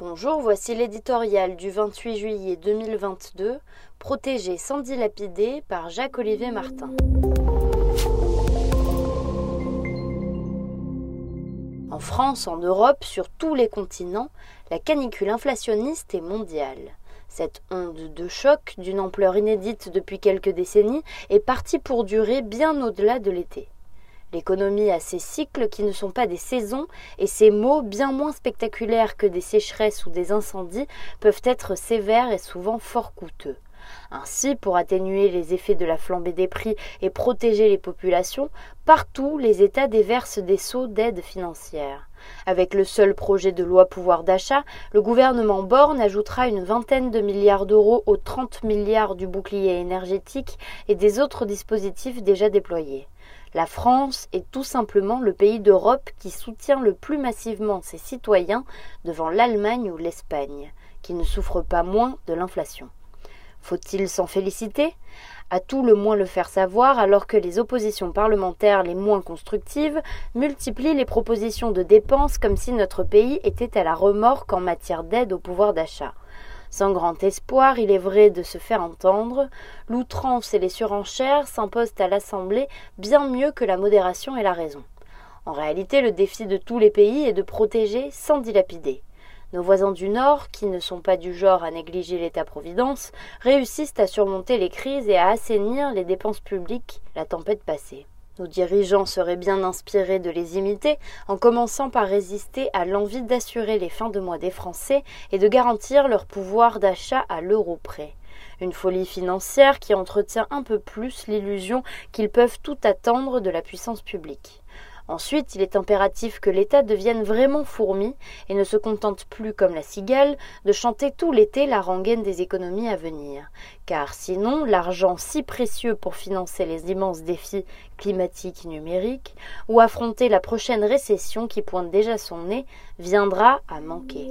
Bonjour, voici l'éditorial du 28 juillet 2022, Protégé sans dilapider par Jacques-Olivier Martin. En France, en Europe, sur tous les continents, la canicule inflationniste est mondiale. Cette onde de choc, d'une ampleur inédite depuis quelques décennies, est partie pour durer bien au-delà de l'été. L'économie a ses cycles qui ne sont pas des saisons et ces maux, bien moins spectaculaires que des sécheresses ou des incendies, peuvent être sévères et souvent fort coûteux. Ainsi, pour atténuer les effets de la flambée des prix et protéger les populations, partout les États déversent des sauts d'aide financière. Avec le seul projet de loi pouvoir d'achat, le gouvernement Borne ajoutera une vingtaine de milliards d'euros aux 30 milliards du bouclier énergétique et des autres dispositifs déjà déployés. La France est tout simplement le pays d'Europe qui soutient le plus massivement ses citoyens devant l'Allemagne ou l'Espagne, qui ne souffrent pas moins de l'inflation. Faut-il s'en féliciter? À tout le moins le faire savoir alors que les oppositions parlementaires les moins constructives multiplient les propositions de dépenses comme si notre pays était à la remorque en matière d'aide au pouvoir d'achat. Sans grand espoir, il est vrai de se faire entendre, l'outrance et les surenchères s'imposent à l'Assemblée bien mieux que la modération et la raison. En réalité, le défi de tous les pays est de protéger sans dilapider. Nos voisins du Nord, qui ne sont pas du genre à négliger l'État-providence, réussissent à surmonter les crises et à assainir les dépenses publiques, la tempête passée. Nos dirigeants seraient bien inspirés de les imiter en commençant par résister à l'envie d'assurer les fins de mois des Français et de garantir leur pouvoir d'achat à l'euro près. Une folie financière qui entretient un peu plus l'illusion qu'ils peuvent tout attendre de la puissance publique. Ensuite, il est impératif que l'État devienne vraiment fourmi et ne se contente plus, comme la cigale, de chanter tout l'été la rengaine des économies à venir. Car sinon, l'argent si précieux pour financer les immenses défis climatiques et numériques, ou affronter la prochaine récession qui pointe déjà son nez, viendra à manquer.